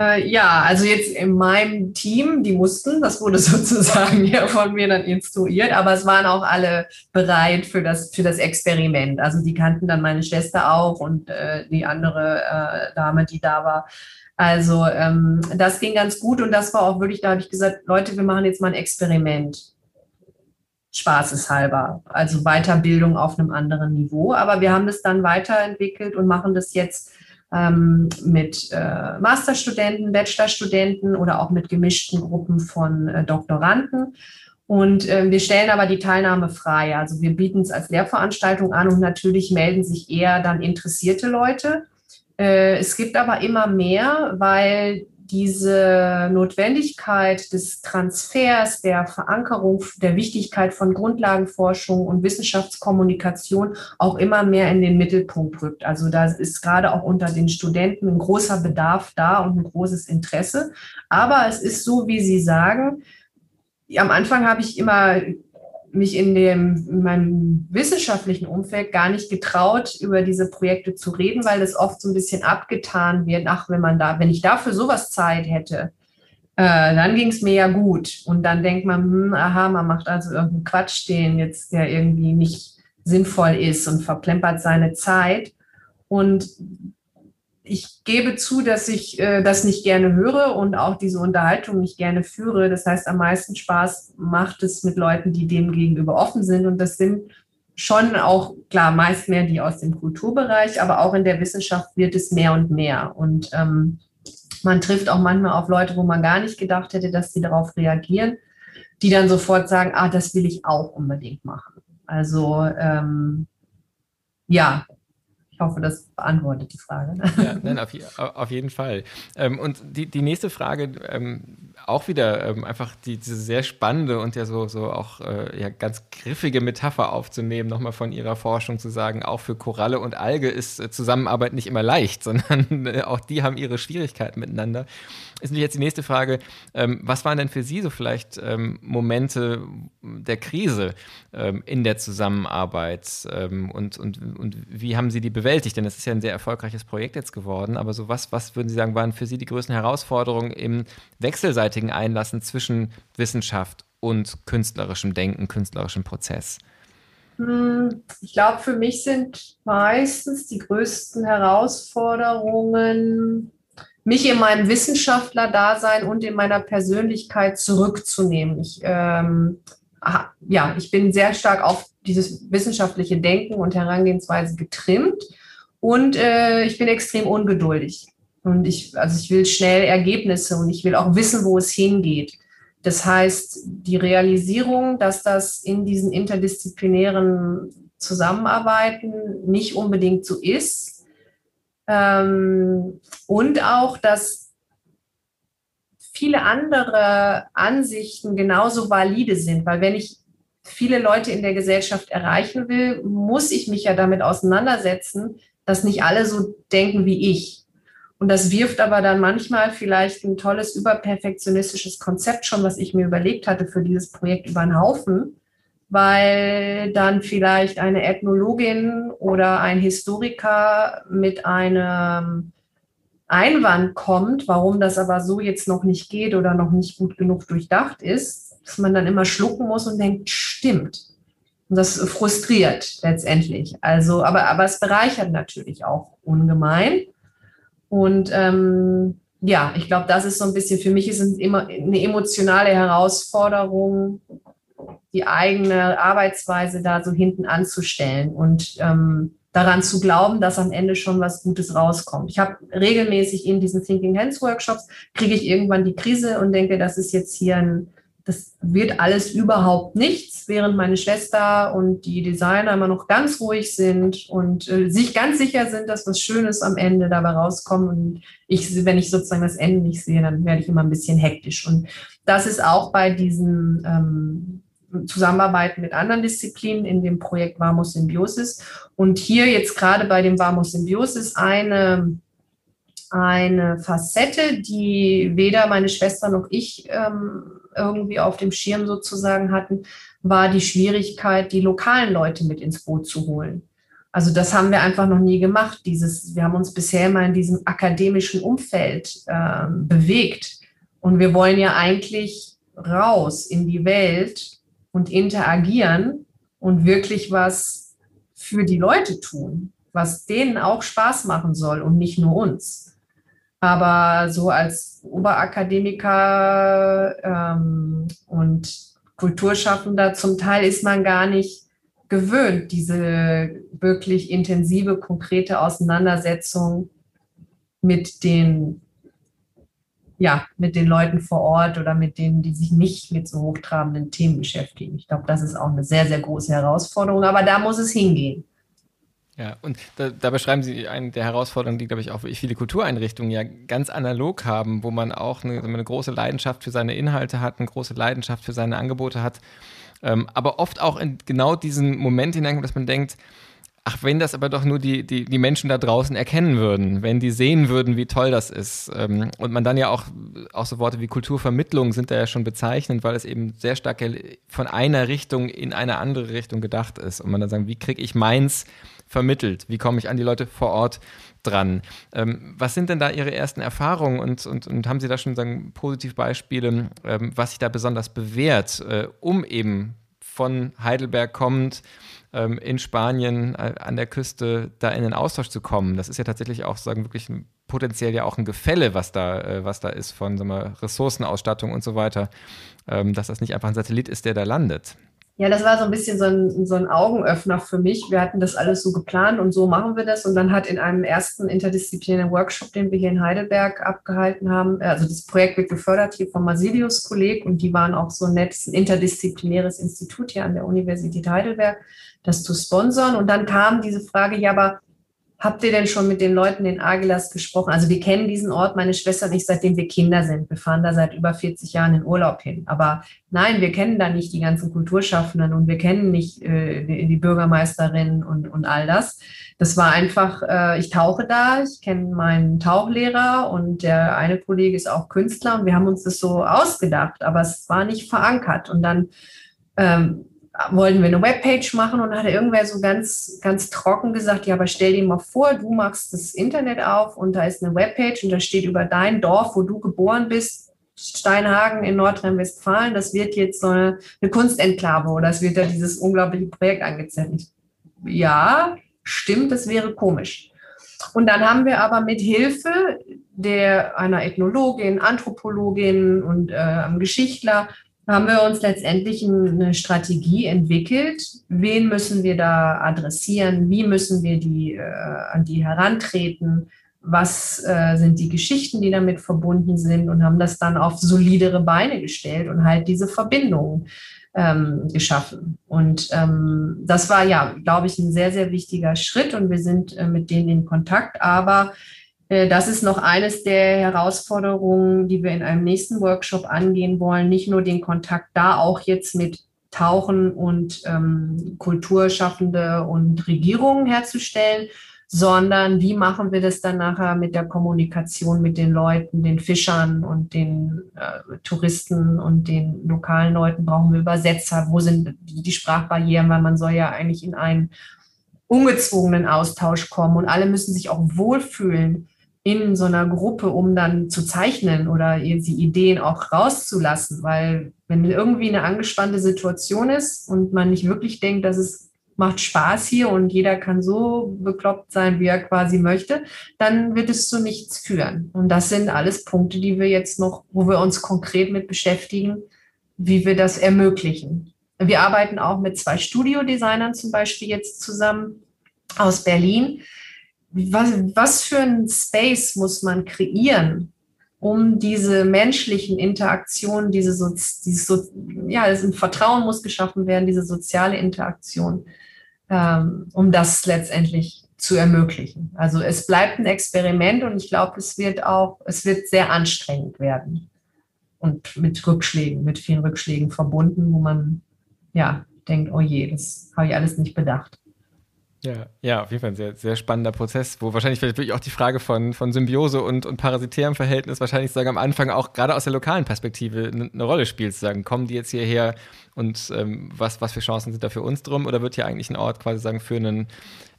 Äh, ja, also jetzt in meinem Team, die mussten, das wurde sozusagen ja von mir dann instruiert, aber es waren auch alle bereit für das, für das Experiment. Also die kannten dann meine Schwester auch und äh, die andere äh, Dame, die da war. Also ähm, das ging ganz gut und das war auch wirklich, da habe ich gesagt, Leute, wir machen jetzt mal ein Experiment. Spaßeshalber, also Weiterbildung auf einem anderen Niveau. Aber wir haben das dann weiterentwickelt und machen das jetzt ähm, mit äh, Masterstudenten, Bachelorstudenten oder auch mit gemischten Gruppen von äh, Doktoranden. Und äh, wir stellen aber die Teilnahme frei. Also wir bieten es als Lehrveranstaltung an und natürlich melden sich eher dann interessierte Leute. Äh, es gibt aber immer mehr, weil diese Notwendigkeit des Transfers, der Verankerung, der Wichtigkeit von Grundlagenforschung und Wissenschaftskommunikation auch immer mehr in den Mittelpunkt rückt. Also da ist gerade auch unter den Studenten ein großer Bedarf da und ein großes Interesse. Aber es ist so, wie Sie sagen, am Anfang habe ich immer mich in, dem, in meinem wissenschaftlichen Umfeld gar nicht getraut, über diese Projekte zu reden, weil das oft so ein bisschen abgetan wird. Ach, wenn man da, wenn ich dafür sowas Zeit hätte, äh, dann ging es mir ja gut. Und dann denkt man, hm, aha, man macht also irgendeinen Quatsch, den jetzt der irgendwie nicht sinnvoll ist und verplempert seine Zeit. Und ich gebe zu, dass ich äh, das nicht gerne höre und auch diese Unterhaltung nicht gerne führe. Das heißt, am meisten Spaß macht es mit Leuten, die dem gegenüber offen sind. Und das sind schon auch, klar, meist mehr die aus dem Kulturbereich, aber auch in der Wissenschaft wird es mehr und mehr. Und ähm, Man trifft auch manchmal auf Leute, wo man gar nicht gedacht hätte, dass sie darauf reagieren, die dann sofort sagen, ah, das will ich auch unbedingt machen. Also ähm, ja, hoffe, das beantwortet die Frage. Ja, nein, auf, auf jeden Fall. Ähm, und die, die nächste Frage, ähm, auch wieder ähm, einfach die, diese sehr spannende und ja so, so auch äh, ja, ganz griffige Metapher aufzunehmen, nochmal von Ihrer Forschung zu sagen, auch für Koralle und Alge ist äh, Zusammenarbeit nicht immer leicht, sondern äh, auch die haben ihre Schwierigkeiten miteinander. Ist natürlich jetzt die nächste Frage, ähm, was waren denn für Sie so vielleicht ähm, Momente der Krise ähm, in der Zusammenarbeit ähm, und, und, und wie haben Sie die bewältigt? Denn es ist ja ein sehr erfolgreiches Projekt jetzt geworden, aber so was, was würden Sie sagen, waren für Sie die größten Herausforderungen im wechselseitigen Einlassen zwischen Wissenschaft und künstlerischem Denken, künstlerischem Prozess? Hm, ich glaube, für mich sind meistens die größten Herausforderungen mich in meinem Wissenschaftler-Dasein und in meiner Persönlichkeit zurückzunehmen. Ich, ähm, ja, ich bin sehr stark auf dieses wissenschaftliche Denken und Herangehensweise getrimmt und äh, ich bin extrem ungeduldig. Und ich, also ich will schnell Ergebnisse und ich will auch wissen, wo es hingeht. Das heißt, die Realisierung, dass das in diesen interdisziplinären Zusammenarbeiten nicht unbedingt so ist, ähm, und auch, dass viele andere Ansichten genauso valide sind, weil wenn ich viele Leute in der Gesellschaft erreichen will, muss ich mich ja damit auseinandersetzen, dass nicht alle so denken wie ich. Und das wirft aber dann manchmal vielleicht ein tolles überperfektionistisches Konzept schon, was ich mir überlegt hatte für dieses Projekt über den Haufen weil dann vielleicht eine Ethnologin oder ein Historiker mit einem Einwand kommt, warum das aber so jetzt noch nicht geht oder noch nicht gut genug durchdacht ist, dass man dann immer schlucken muss und denkt, stimmt. Und das frustriert letztendlich. Also, aber, aber es bereichert natürlich auch ungemein. Und ähm, ja, ich glaube, das ist so ein bisschen, für mich ist es immer eine emotionale Herausforderung, die eigene Arbeitsweise da so hinten anzustellen und ähm, daran zu glauben, dass am Ende schon was Gutes rauskommt. Ich habe regelmäßig in diesen Thinking Hands Workshops, kriege ich irgendwann die Krise und denke, das ist jetzt hier ein, das wird alles überhaupt nichts, während meine Schwester und die Designer immer noch ganz ruhig sind und äh, sich ganz sicher sind, dass was Schönes am Ende dabei rauskommt. Und ich, wenn ich sozusagen das Ende nicht sehe, dann werde ich immer ein bisschen hektisch. Und das ist auch bei diesen ähm, Zusammenarbeiten mit anderen Disziplinen in dem Projekt Vamos Symbiosis. Und hier jetzt gerade bei dem Vamos Symbiosis eine, eine Facette, die weder meine Schwester noch ich ähm, irgendwie auf dem Schirm sozusagen hatten, war die Schwierigkeit, die lokalen Leute mit ins Boot zu holen. Also das haben wir einfach noch nie gemacht. Dieses, wir haben uns bisher immer in diesem akademischen Umfeld äh, bewegt. Und wir wollen ja eigentlich raus in die Welt und interagieren und wirklich was für die Leute tun, was denen auch Spaß machen soll und nicht nur uns. Aber so als Oberakademiker ähm, und Kulturschaffender zum Teil ist man gar nicht gewöhnt, diese wirklich intensive, konkrete Auseinandersetzung mit den ja, mit den Leuten vor Ort oder mit denen, die sich nicht mit so hochtrabenden Themen beschäftigen. Ich glaube, das ist auch eine sehr, sehr große Herausforderung, aber da muss es hingehen. Ja, und da, da, beschreiben Sie eine der Herausforderungen, die, glaube ich, auch viele Kultureinrichtungen ja ganz analog haben, wo man auch eine, eine große Leidenschaft für seine Inhalte hat, eine große Leidenschaft für seine Angebote hat, ähm, aber oft auch in genau diesen Moment hineinkommt, dass man denkt, Ach, wenn das aber doch nur die, die, die Menschen da draußen erkennen würden, wenn die sehen würden, wie toll das ist. Ähm, und man dann ja auch, auch so Worte wie Kulturvermittlung sind da ja schon bezeichnend, weil es eben sehr stark von einer Richtung in eine andere Richtung gedacht ist. Und man dann sagen, wie kriege ich meins vermittelt? Wie komme ich an die Leute vor Ort dran? Ähm, was sind denn da Ihre ersten Erfahrungen und, und, und haben Sie da schon sagen, Positivbeispiele, ähm, was sich da besonders bewährt, äh, um eben von Heidelberg kommend ähm, in Spanien äh, an der Küste da in den Austausch zu kommen. Das ist ja tatsächlich auch sagen wirklich ein, potenziell ja auch ein Gefälle, was da, äh, was da ist von sagen wir, Ressourcenausstattung und so weiter, ähm, dass das nicht einfach ein Satellit ist, der da landet. Ja, das war so ein bisschen so ein, so ein Augenöffner für mich. Wir hatten das alles so geplant und so machen wir das. Und dann hat in einem ersten interdisziplinären Workshop, den wir hier in Heidelberg abgehalten haben, also das Projekt wird gefördert hier vom Masilius Kolleg und die waren auch so nett, ein interdisziplinäres Institut hier an der Universität Heidelberg, das zu sponsern. Und dann kam diese Frage, ja, aber Habt ihr denn schon mit den Leuten in Agilas gesprochen? Also wir kennen diesen Ort, meine Schwester und ich, seitdem wir Kinder sind. Wir fahren da seit über 40 Jahren in Urlaub hin. Aber nein, wir kennen da nicht die ganzen Kulturschaffenden und wir kennen nicht äh, die, Bürgermeisterin und, und all das. Das war einfach, äh, ich tauche da, ich kenne meinen Tauchlehrer und der eine Kollege ist auch Künstler und wir haben uns das so ausgedacht, aber es war nicht verankert. Und dann ähm, wollten wir eine Webpage machen und hat irgendwer so ganz, ganz trocken gesagt, ja, aber stell dir mal vor, du machst das Internet auf und da ist eine Webpage und da steht über dein Dorf, wo du geboren bist, Steinhagen in Nordrhein-Westfalen, das wird jetzt so eine, eine Kunstenklave oder es wird da dieses unglaubliche Projekt angezettelt. Ja, stimmt, das wäre komisch. Und dann haben wir aber mit Hilfe der einer Ethnologin, Anthropologin und äh, einem Geschichtler haben wir uns letztendlich eine Strategie entwickelt. Wen müssen wir da adressieren? Wie müssen wir die, äh, an die herantreten? Was äh, sind die Geschichten, die damit verbunden sind? Und haben das dann auf solidere Beine gestellt und halt diese Verbindungen ähm, geschaffen. Und ähm, das war ja, glaube ich, ein sehr, sehr wichtiger Schritt. Und wir sind äh, mit denen in Kontakt. Aber das ist noch eines der Herausforderungen, die wir in einem nächsten Workshop angehen wollen. Nicht nur den Kontakt da, auch jetzt mit Tauchen und ähm, Kulturschaffende und Regierungen herzustellen, sondern wie machen wir das dann nachher mit der Kommunikation mit den Leuten, den Fischern und den äh, Touristen und den lokalen Leuten? Brauchen wir Übersetzer? Wo sind die Sprachbarrieren? Weil man soll ja eigentlich in einen ungezwungenen Austausch kommen und alle müssen sich auch wohlfühlen in so einer Gruppe, um dann zu zeichnen oder die Ideen auch rauszulassen. Weil wenn irgendwie eine angespannte Situation ist und man nicht wirklich denkt, dass es macht Spaß hier und jeder kann so bekloppt sein, wie er quasi möchte, dann wird es zu nichts führen. Und das sind alles Punkte, die wir jetzt noch, wo wir uns konkret mit beschäftigen, wie wir das ermöglichen. Wir arbeiten auch mit zwei Studiodesignern zum Beispiel jetzt zusammen aus Berlin, was, was für ein Space muss man kreieren, um diese menschlichen Interaktionen, diese, so, dieses so, ja, ein Vertrauen muss geschaffen werden, diese soziale Interaktion, ähm, um das letztendlich zu ermöglichen. Also es bleibt ein Experiment und ich glaube, es wird auch, es wird sehr anstrengend werden und mit Rückschlägen, mit vielen Rückschlägen verbunden, wo man ja denkt, oh je, das habe ich alles nicht bedacht. Ja, ja, auf jeden Fall ein sehr, sehr spannender Prozess, wo wahrscheinlich vielleicht wirklich auch die Frage von, von Symbiose und, und parasitärem Verhältnis wahrscheinlich sagen am Anfang auch gerade aus der lokalen Perspektive eine, eine Rolle spielt, zu sagen, kommen die jetzt hierher und ähm, was, was für Chancen sind da für uns drum oder wird hier eigentlich ein Ort quasi sagen für ein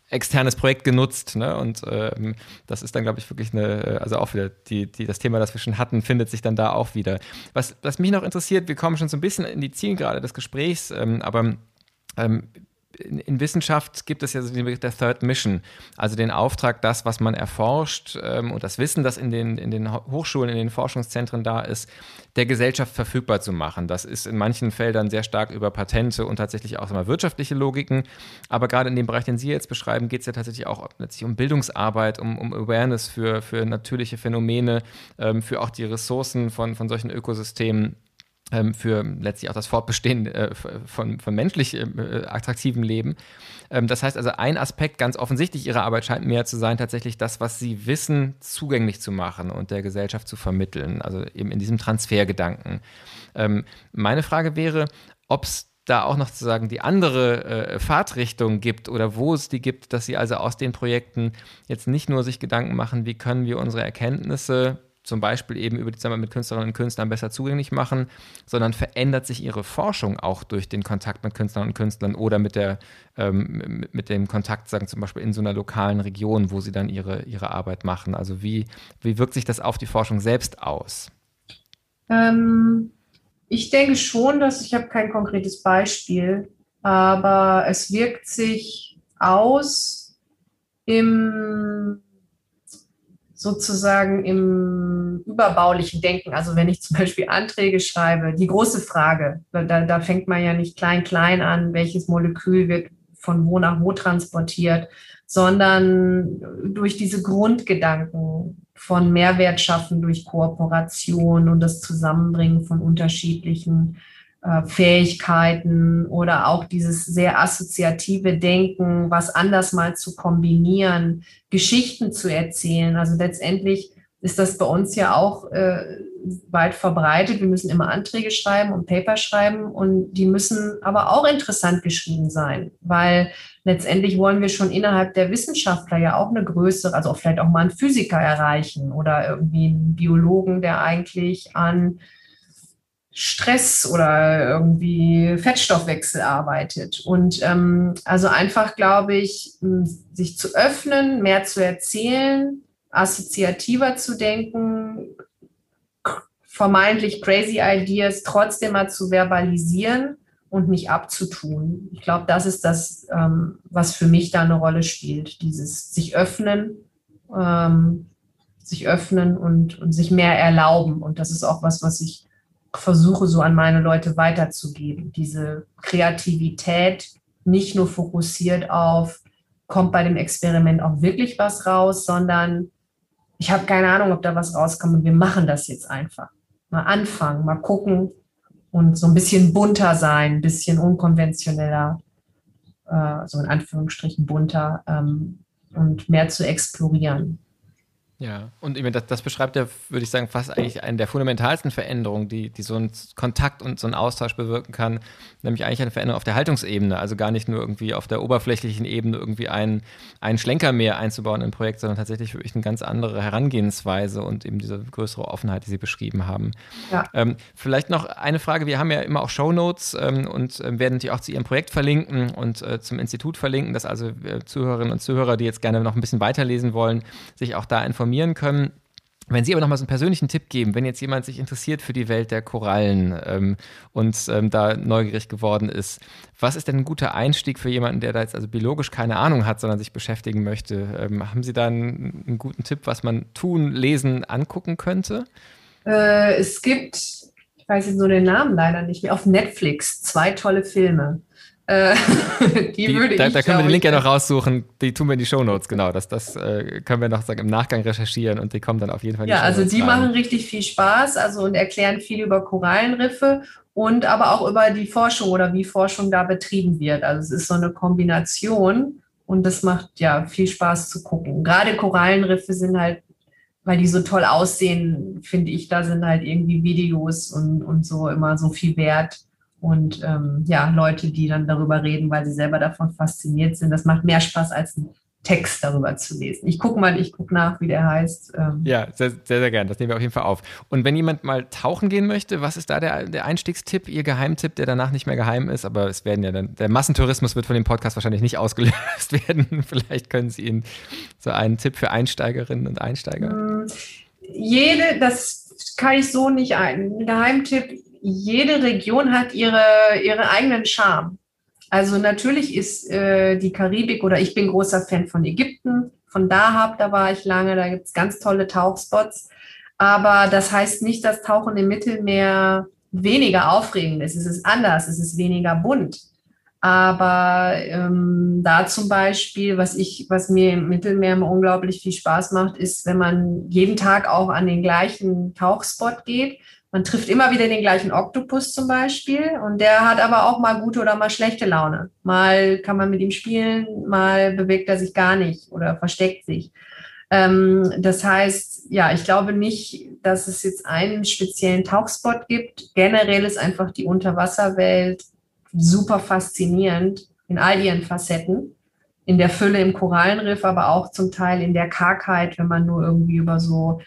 externes Projekt genutzt, ne? Und ähm, das ist dann, glaube ich, wirklich eine, also auch wieder die, die, das Thema, das wir schon hatten, findet sich dann da auch wieder. Was, was mich noch interessiert, wir kommen schon so ein bisschen in die Zielgerade des Gesprächs, ähm, aber ähm, in, in, Wissenschaft gibt es ja so den Begriff der Third Mission, also den Auftrag, das, was man erforscht ähm, und das Wissen, das in den, in den Hochschulen, in den Forschungszentren da ist, der Gesellschaft verfügbar zu machen. Das ist in manchen Feldern sehr stark über Patente und tatsächlich auch mal wirtschaftliche Logiken. Aber gerade in dem Bereich, den Sie jetzt beschreiben, geht es ja tatsächlich auch letztlich um Bildungsarbeit, um, um Awareness für, für natürliche Phänomene, ähm, für auch die Ressourcen von, von solchen Ökosystemen für letztlich auch das Fortbestehen äh, von, von menschlich äh, attraktivem Leben. Ähm, das heißt also, ein Aspekt ganz offensichtlich Ihrer Arbeit scheint mehr zu sein, tatsächlich das, was Sie wissen, zugänglich zu machen und der Gesellschaft zu vermitteln, also eben in diesem Transfergedanken. Ähm, meine Frage wäre, ob es da auch noch zu sagen die andere äh, Fahrtrichtung gibt oder wo es die gibt, dass sie also aus den Projekten jetzt nicht nur sich Gedanken machen, wie können wir unsere Erkenntnisse zum Beispiel eben über die Zusammenarbeit mit Künstlerinnen und Künstlern besser zugänglich machen, sondern verändert sich ihre Forschung auch durch den Kontakt mit Künstlern und Künstlern oder mit, der, ähm, mit dem Kontakt, sagen zum Beispiel in so einer lokalen Region, wo sie dann ihre, ihre Arbeit machen. Also wie, wie wirkt sich das auf die Forschung selbst aus? Ähm, ich denke schon, dass ich habe kein konkretes Beispiel, aber es wirkt sich aus im sozusagen im überbaulichen Denken. Also wenn ich zum Beispiel Anträge schreibe, die große Frage, da, da fängt man ja nicht klein, klein an, welches Molekül wird von wo nach wo transportiert, sondern durch diese Grundgedanken von Mehrwert schaffen durch Kooperation und das Zusammenbringen von unterschiedlichen Fähigkeiten oder auch dieses sehr assoziative Denken, was anders mal zu kombinieren, Geschichten zu erzählen. Also letztendlich ist das bei uns ja auch äh, weit verbreitet. Wir müssen immer Anträge schreiben und Paper schreiben und die müssen aber auch interessant geschrieben sein, weil letztendlich wollen wir schon innerhalb der Wissenschaftler ja auch eine größere, also vielleicht auch mal einen Physiker erreichen oder irgendwie einen Biologen, der eigentlich an Stress oder irgendwie Fettstoffwechsel arbeitet. Und ähm, also einfach, glaube ich, sich zu öffnen, mehr zu erzählen, assoziativer zu denken, vermeintlich crazy Ideas trotzdem mal zu verbalisieren und nicht abzutun. Ich glaube, das ist das, ähm, was für mich da eine Rolle spielt. Dieses sich öffnen, ähm, sich öffnen und, und sich mehr erlauben. Und das ist auch was, was ich versuche so an meine Leute weiterzugeben. Diese Kreativität nicht nur fokussiert auf, kommt bei dem Experiment auch wirklich was raus, sondern ich habe keine Ahnung, ob da was rauskommt und wir machen das jetzt einfach. Mal anfangen, mal gucken und so ein bisschen bunter sein, ein bisschen unkonventioneller, äh, so in Anführungsstrichen bunter ähm, und mehr zu explorieren. Ja, und das, das beschreibt ja, würde ich sagen, fast eigentlich eine der fundamentalsten Veränderungen, die, die so ein Kontakt und so ein Austausch bewirken kann, nämlich eigentlich eine Veränderung auf der Haltungsebene, also gar nicht nur irgendwie auf der oberflächlichen Ebene irgendwie einen, einen Schlenker mehr einzubauen im Projekt, sondern tatsächlich wirklich eine ganz andere Herangehensweise und eben diese größere Offenheit, die Sie beschrieben haben. Ja. Ähm, vielleicht noch eine Frage, wir haben ja immer auch Shownotes ähm, und äh, werden die auch zu Ihrem Projekt verlinken und äh, zum Institut verlinken, dass also äh, Zuhörerinnen und Zuhörer, die jetzt gerne noch ein bisschen weiterlesen wollen, sich auch da informieren informieren können. Wenn Sie aber noch mal so einen persönlichen Tipp geben, wenn jetzt jemand sich interessiert für die Welt der Korallen ähm, und ähm, da neugierig geworden ist, was ist denn ein guter Einstieg für jemanden, der da jetzt also biologisch keine Ahnung hat, sondern sich beschäftigen möchte? Ähm, haben Sie da einen, einen, guten Tipp, was man tun, lesen, angucken könnte? Äh, es gibt, ich weiß jetzt nur den Namen leider nicht mehr, auf Netflix zwei tolle Filme. Äh, die, die, würde da, ich. Da können wir den Link ja noch raussuchen. Die tun wir in die Shownotes, genau. Das, das äh, können wir noch sagen, im Nachgang recherchieren und die kommen dann auf jeden Fall in die Ja, also die rein. machen richtig viel Spaß also und erklären viel über Korallenriffe und aber auch über die Forschung oder wie Forschung da betrieben wird. Also es ist so eine Kombination und das macht ja viel Spaß zu gucken. Gerade Korallenriffe sind halt, weil die so toll aussehen, finde ich, da sind halt irgendwie Videos und, und so immer so viel wert und ähm, ja, Leute, die dann darüber reden, weil sie selber davon fasziniert sind. Das macht mehr Spaß als ein Text darüber zu lesen. Ich gucke mal, ich gucke nach, wie der heißt. Ähm. Ja, sehr, sehr, sehr gern. Das nehmen wir auf jeden Fall auf. Und wenn jemand mal tauchen gehen möchte, was ist da der, der Einstiegstipp, Ihr Geheimtipp, der danach nicht mehr geheim ist? Aber es werden ja dann, der Massentourismus wird von dem Podcast wahrscheinlich nicht ausgelöst werden. Vielleicht können Sie ihn so einen Tipp für Einsteigerinnen und Einsteiger. Hm, jede, das kann ich so nicht ein. Geheimtipp, jede Region hat ihre, ihre eigenen Charme. Also natürlich ist äh, die Karibik oder ich bin großer Fan von Ägypten, von Dahab, da war ich lange, da gibt es ganz tolle Tauchspots. Aber das heißt nicht, dass Tauchen im Mittelmeer weniger aufregend ist. Es ist anders, es ist weniger bunt. Aber ähm, da zum Beispiel, was ich, was mir im Mittelmeer unglaublich viel Spaß macht, ist, wenn man jeden Tag auch an den gleichen Tauchspot geht man trifft immer wieder den gleichen Oktopus zum Beispiel und der hat aber auch mal gute oder mal schlechte Laune. Mal kann man mit ihm spielen, mal bewegt er sich gar nicht oder versteckt sich. Ähm, das heißt, ja, ich glaube nicht, dass es jetzt einen speziellen Tauchspot gibt. Generell ist einfach die Unterwasserwelt super faszinierend in all ihren Facetten. In der Fülle im Korallenriff, aber auch zum Teil in der Kargheit, wenn man nur irgendwie über so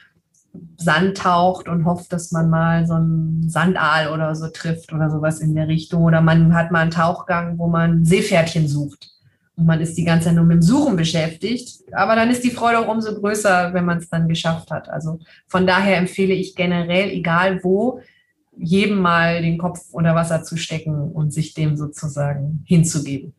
Sand taucht und hofft, dass man mal so einen Sandaal oder so trifft oder sowas in der Richtung. Oder man hat mal einen Tauchgang, wo man Seepferdchen sucht. Und man ist die ganze Zeit nur mit dem Suchen beschäftigt. Aber dann ist die Freude auch umso größer, wenn man es dann geschafft hat. Also von daher empfehle ich generell, egal wo, jedem mal den Kopf unter Wasser zu stecken und sich dem sozusagen hinzugeben.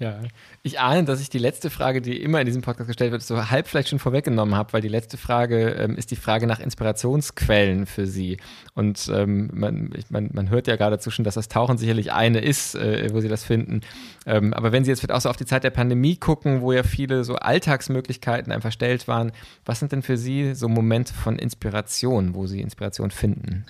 Ja, ich ahne, dass ich die letzte Frage, die immer in diesem Podcast gestellt wird, so halb vielleicht schon vorweggenommen habe, weil die letzte Frage ähm, ist die Frage nach Inspirationsquellen für Sie. Und ähm, man, ich, man, man hört ja geradezu schon, dass das Tauchen sicherlich eine ist, äh, wo Sie das finden. Ähm, aber wenn Sie jetzt vielleicht auch so auf die Zeit der Pandemie gucken, wo ja viele so Alltagsmöglichkeiten einfach stellt waren, was sind denn für Sie so Momente von Inspiration, wo Sie Inspiration finden?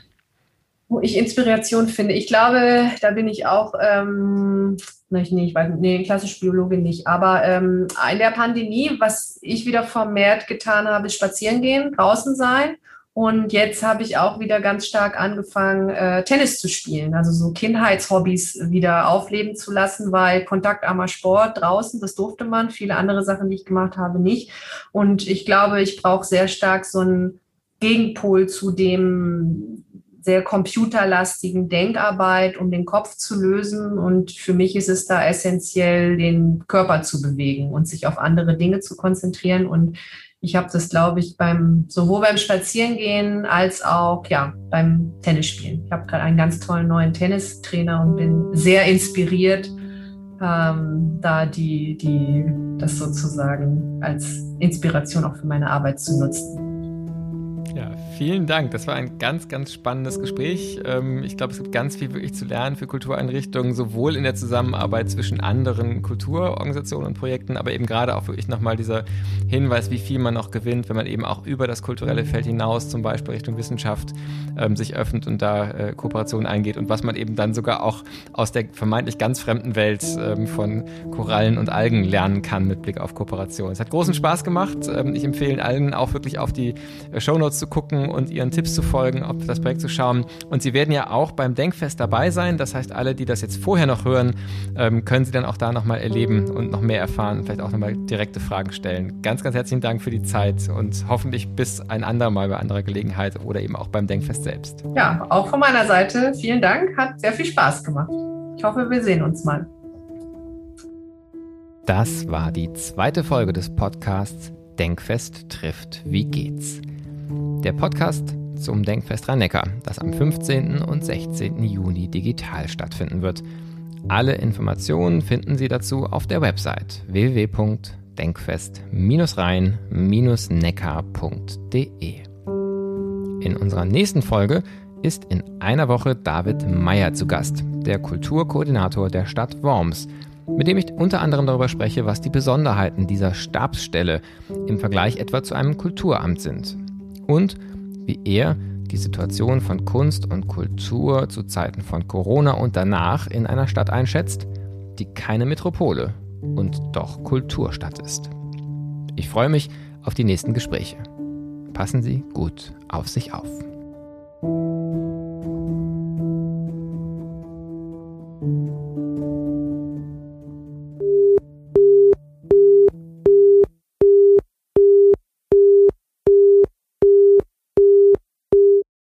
Wo ich Inspiration finde. Ich glaube, da bin ich auch, ähm, nicht, nee, ich weiß, nee, klassische Biologin nicht, aber ähm, in der Pandemie, was ich wieder vermehrt getan habe, ist spazieren gehen, draußen sein. Und jetzt habe ich auch wieder ganz stark angefangen, äh, Tennis zu spielen, also so Kindheitshobbys wieder aufleben zu lassen, weil kontaktarmer Sport draußen, das durfte man, viele andere Sachen, die ich gemacht habe, nicht. Und ich glaube, ich brauche sehr stark so einen Gegenpol zu dem sehr computerlastigen Denkarbeit, um den Kopf zu lösen. Und für mich ist es da essentiell, den Körper zu bewegen und sich auf andere Dinge zu konzentrieren. Und ich habe das, glaube ich, beim sowohl beim Spazierengehen als auch ja beim Tennisspielen. Ich habe gerade einen ganz tollen neuen Tennistrainer und bin sehr inspiriert, ähm, da die, die das sozusagen als Inspiration auch für meine Arbeit zu nutzen. Vielen Dank. Das war ein ganz, ganz spannendes Gespräch. Ähm, ich glaube, es gibt ganz viel wirklich zu lernen für Kultureinrichtungen, sowohl in der Zusammenarbeit zwischen anderen Kulturorganisationen und Projekten, aber eben gerade auch wirklich nochmal dieser Hinweis, wie viel man noch gewinnt, wenn man eben auch über das kulturelle Feld hinaus, zum Beispiel Richtung Wissenschaft, ähm, sich öffnet und da äh, Kooperationen eingeht und was man eben dann sogar auch aus der vermeintlich ganz fremden Welt ähm, von Korallen und Algen lernen kann mit Blick auf Kooperation. Es hat großen Spaß gemacht. Ich empfehle allen auch wirklich auf die äh, Shownotes zu gucken und ihren Tipps zu folgen, auf das Projekt zu schauen. Und Sie werden ja auch beim Denkfest dabei sein. Das heißt, alle, die das jetzt vorher noch hören, ähm, können Sie dann auch da nochmal erleben und noch mehr erfahren und vielleicht auch nochmal direkte Fragen stellen. Ganz, ganz herzlichen Dank für die Zeit und hoffentlich bis ein andermal bei anderer Gelegenheit oder eben auch beim Denkfest selbst. Ja, auch von meiner Seite vielen Dank. Hat sehr viel Spaß gemacht. Ich hoffe, wir sehen uns mal. Das war die zweite Folge des Podcasts Denkfest trifft. Wie geht's? Der Podcast zum Denkfest Rhein-Neckar, das am 15. und 16. Juni digital stattfinden wird. Alle Informationen finden Sie dazu auf der Website www.denkfest-rhein-neckar.de. In unserer nächsten Folge ist in einer Woche David Meyer zu Gast, der Kulturkoordinator der Stadt Worms, mit dem ich unter anderem darüber spreche, was die Besonderheiten dieser Stabsstelle im Vergleich etwa zu einem Kulturamt sind und wie er die Situation von Kunst und Kultur zu Zeiten von Corona und danach in einer Stadt einschätzt, die keine Metropole und doch Kulturstadt ist. Ich freue mich auf die nächsten Gespräche. Passen Sie gut auf sich auf.